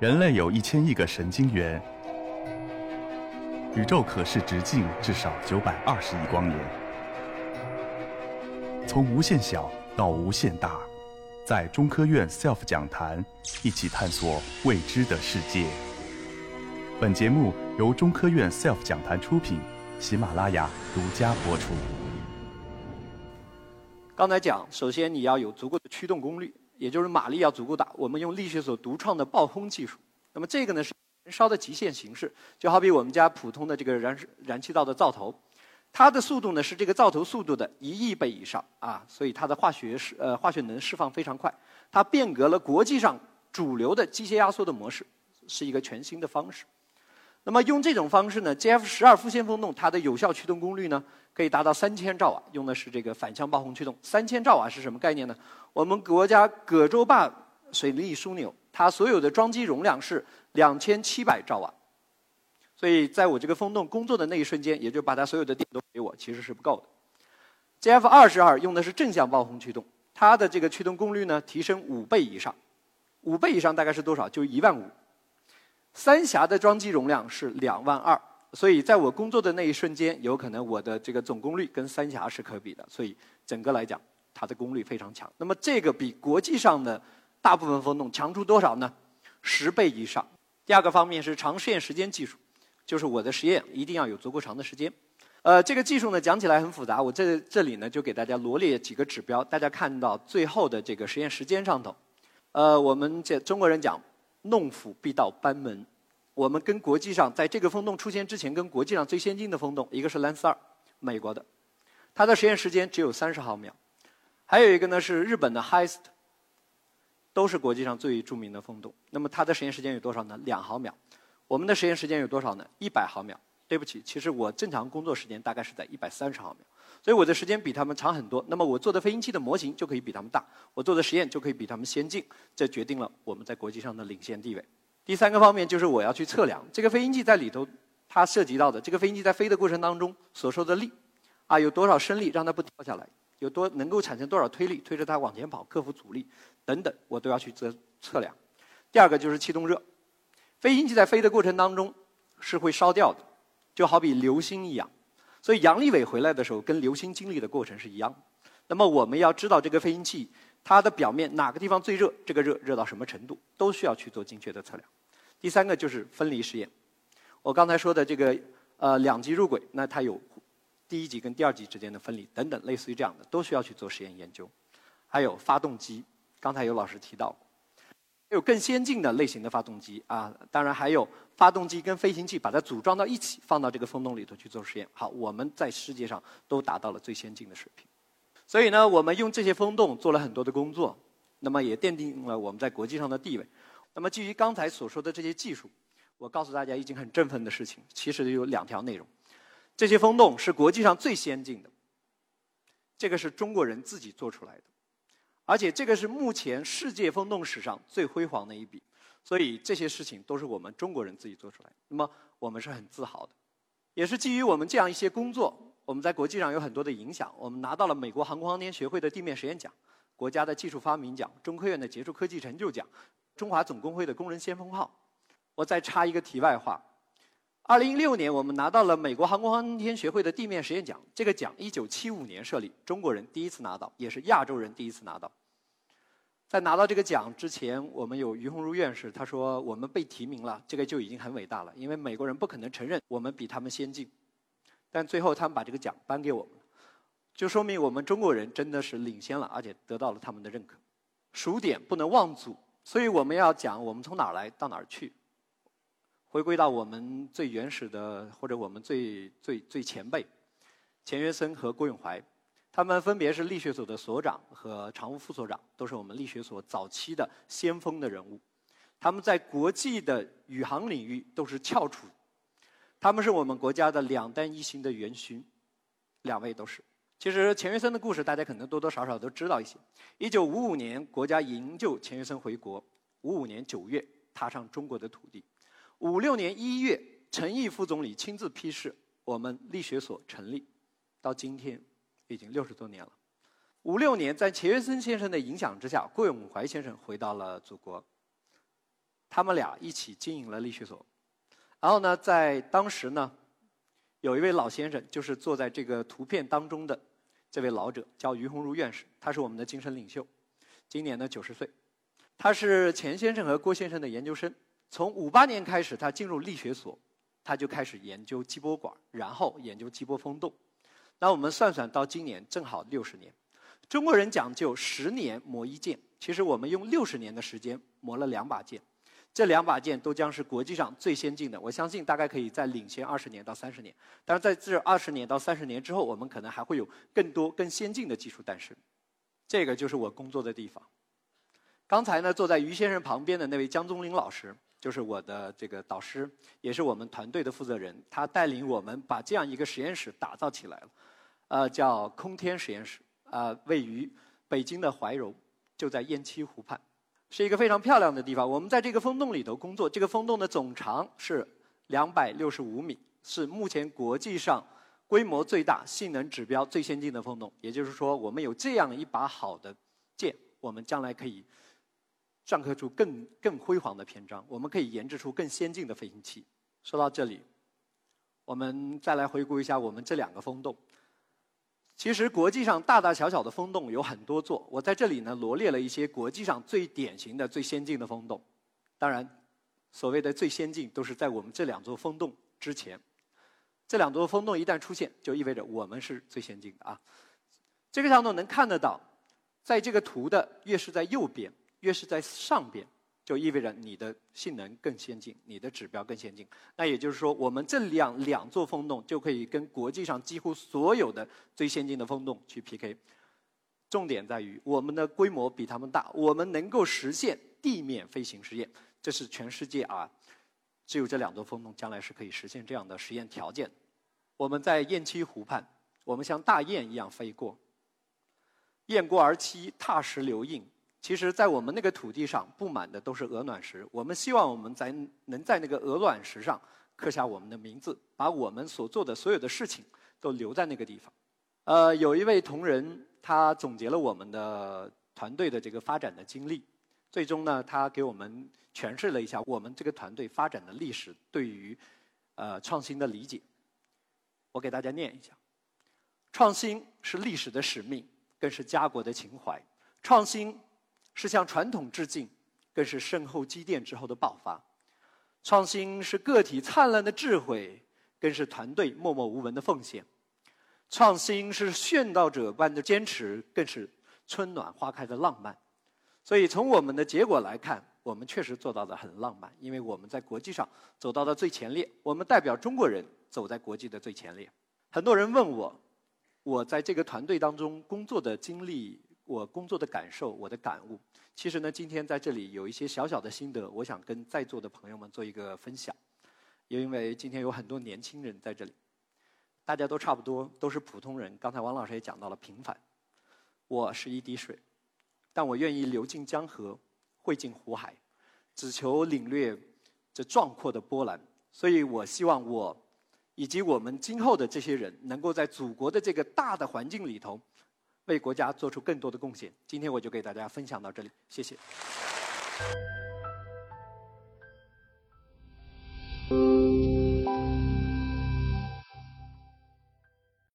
人类有一千亿个神经元，宇宙可视直径至少九百二十亿光年。从无限小到无限大，在中科院 SELF 讲坛一起探索未知的世界。本节目由中科院 SELF 讲坛出品，喜马拉雅独家播出。刚才讲，首先你要有足够的驱动功率。也就是马力要足够大，我们用力学所独创的爆轰技术。那么这个呢是燃烧的极限形式，就好比我们家普通的这个燃燃气灶的灶头，它的速度呢是这个灶头速度的一亿倍以上啊，所以它的化学释呃化学能释放非常快，它变革了国际上主流的机械压缩的模式，是一个全新的方式。那么用这种方式呢，GF 十二复线风洞它的有效驱动功率呢？可以达到三千兆瓦，用的是这个反向爆轰驱动。三千兆瓦是什么概念呢？我们国家葛洲坝水利枢纽，它所有的装机容量是两千七百兆瓦，所以在我这个风洞工作的那一瞬间，也就把它所有的电都给我，其实是不够的。GF 二十二用的是正向爆轰驱动，它的这个驱动功率呢提升五倍以上，五倍以上大概是多少？就一万五。三峡的装机容量是两万二。所以，在我工作的那一瞬间，有可能我的这个总功率跟三峡是可比的。所以，整个来讲，它的功率非常强。那么，这个比国际上的大部分风洞强出多少呢？十倍以上。第二个方面是长实验时间技术，就是我的实验一定要有足够长的时间。呃，这个技术呢讲起来很复杂，我这这里呢就给大家罗列几个指标，大家看到最后的这个实验时间上头。呃，我们这中国人讲，弄斧必到班门。我们跟国际上，在这个风洞出现之前，跟国际上最先进的风洞，一个是兰斯二，美国的，它的实验时间只有三十毫秒；还有一个呢是日本的 HIST，都是国际上最著名的风洞。那么它的实验时间有多少呢？两毫秒。我们的实验时间有多少呢？一百毫秒。对不起，其实我正常工作时间大概是在一百三十毫秒，所以我的时间比他们长很多。那么我做的飞行器的模型就可以比他们大，我做的实验就可以比他们先进，这决定了我们在国际上的领先地位。第三个方面就是我要去测量这个飞行器在里头，它涉及到的这个飞行器在飞的过程当中所受的力，啊，有多少升力让它不掉下来，有多能够产生多少推力推着它往前跑，克服阻力等等，我都要去测测量。第二个就是气动热，飞行器在飞的过程当中是会烧掉的，就好比流星一样，所以杨利伟回来的时候跟流星经历的过程是一样。那么我们要知道这个飞行器它的表面哪个地方最热，这个热热到什么程度，都需要去做精确的测量。第三个就是分离实验，我刚才说的这个呃两级入轨，那它有第一级跟第二级之间的分离等等，类似于这样的，都需要去做实验研究。还有发动机，刚才有老师提到，有更先进的类型的发动机啊，当然还有发动机跟飞行器把它组装到一起，放到这个风洞里头去做实验。好，我们在世界上都达到了最先进的水平。所以呢，我们用这些风洞做了很多的工作，那么也奠定了我们在国际上的地位。那么，基于刚才所说的这些技术，我告诉大家一件很振奋的事情，其实有两条内容：这些风洞是国际上最先进的，这个是中国人自己做出来的，而且这个是目前世界风洞史上最辉煌的一笔。所以这些事情都是我们中国人自己做出来。那么我们是很自豪的，也是基于我们这样一些工作，我们在国际上有很多的影响。我们拿到了美国航空航天学会的地面实验奖、国家的技术发明奖、中科院的杰出科技成就奖。中华总工会的工人先锋号，我再插一个题外话：，二零一六年我们拿到了美国航空航天学会的地面实验奖，这个奖一九七五年设立，中国人第一次拿到，也是亚洲人第一次拿到。在拿到这个奖之前，我们有于鸿儒院士，他说我们被提名了，这个就已经很伟大了，因为美国人不可能承认我们比他们先进。但最后他们把这个奖颁给我们，就说明我们中国人真的是领先了，而且得到了他们的认可。数点不能忘祖。所以我们要讲我们从哪儿来到哪儿去，回归到我们最原始的或者我们最最最前辈钱学森和郭永怀，他们分别是力学所的所长和常务副所长，都是我们力学所早期的先锋的人物。他们在国际的宇航领域都是翘楚，他们是我们国家的两弹一星的元勋，两位都是。其实钱学森的故事，大家可能多多少少都知道一些。一九五五年，国家营救钱学森回国。五五年九月，踏上中国的土地。五六年一月，陈毅副总理亲自批示，我们力学所成立。到今天，已经六十多年了。五六年，在钱学森先生的影响之下，郭永怀先生回到了祖国。他们俩一起经营了力学所。然后呢，在当时呢，有一位老先生，就是坐在这个图片当中的这位老者，叫于鸿儒院士，他是我们的精神领袖，今年呢九十岁。他是钱先生和郭先生的研究生。从五八年开始，他进入力学所，他就开始研究激波管，然后研究激波风洞。那我们算算，到今年正好六十年。中国人讲究十年磨一剑，其实我们用六十年的时间磨了两把剑。这两把剑都将是国际上最先进的，我相信大概可以再领先二十年到三十年。但是在这二十年到三十年之后，我们可能还会有更多更先进的技术诞生。这个就是我工作的地方。刚才呢，坐在于先生旁边的那位江宗林老师，就是我的这个导师，也是我们团队的负责人。他带领我们把这样一个实验室打造起来了，呃，叫空天实验室，啊，位于北京的怀柔，就在雁栖湖畔。是一个非常漂亮的地方。我们在这个风洞里头工作，这个风洞的总长是两百六十五米，是目前国际上规模最大、性能指标最先进的风洞。也就是说，我们有这样一把好的剑，我们将来可以篆刻出更更辉煌的篇章。我们可以研制出更先进的飞行器。说到这里，我们再来回顾一下我们这两个风洞。其实国际上大大小小的风洞有很多座，我在这里呢罗列了一些国际上最典型的、最先进的风洞。当然，所谓的最先进都是在我们这两座风洞之前。这两座风洞一旦出现，就意味着我们是最先进的啊。这个上头能看得到，在这个图的越是在右边，越是在上边。就意味着你的性能更先进，你的指标更先进。那也就是说，我们这两两座风洞就可以跟国际上几乎所有的最先进的风洞去 PK。重点在于我们的规模比他们大，我们能够实现地面飞行实验，这是全世界啊，只有这两座风洞将来是可以实现这样的实验条件。我们在雁栖湖畔，我们像大雁一样飞过，雁过而栖，踏石留印。其实，在我们那个土地上布满的都是鹅卵石。我们希望我们在能在那个鹅卵石上刻下我们的名字，把我们所做的所有的事情都留在那个地方。呃，有一位同仁，他总结了我们的团队的这个发展的经历。最终呢，他给我们诠释了一下我们这个团队发展的历史对于呃创新的理解。我给大家念一下：创新是历史的使命，更是家国的情怀。创新。是向传统致敬，更是深厚积淀之后的爆发。创新是个体灿烂的智慧，更是团队默默无闻的奉献。创新是殉道者般的坚持，更是春暖花开的浪漫。所以，从我们的结果来看，我们确实做到的很浪漫，因为我们在国际上走到了最前列，我们代表中国人走在国际的最前列。很多人问我，我在这个团队当中工作的经历。我工作的感受，我的感悟，其实呢，今天在这里有一些小小的心得，我想跟在座的朋友们做一个分享。因为今天有很多年轻人在这里，大家都差不多，都是普通人。刚才王老师也讲到了平凡，我是一滴水，但我愿意流进江河，汇进湖海，只求领略这壮阔的波澜。所以我希望我以及我们今后的这些人，能够在祖国的这个大的环境里头。为国家做出更多的贡献。今天我就给大家分享到这里，谢谢。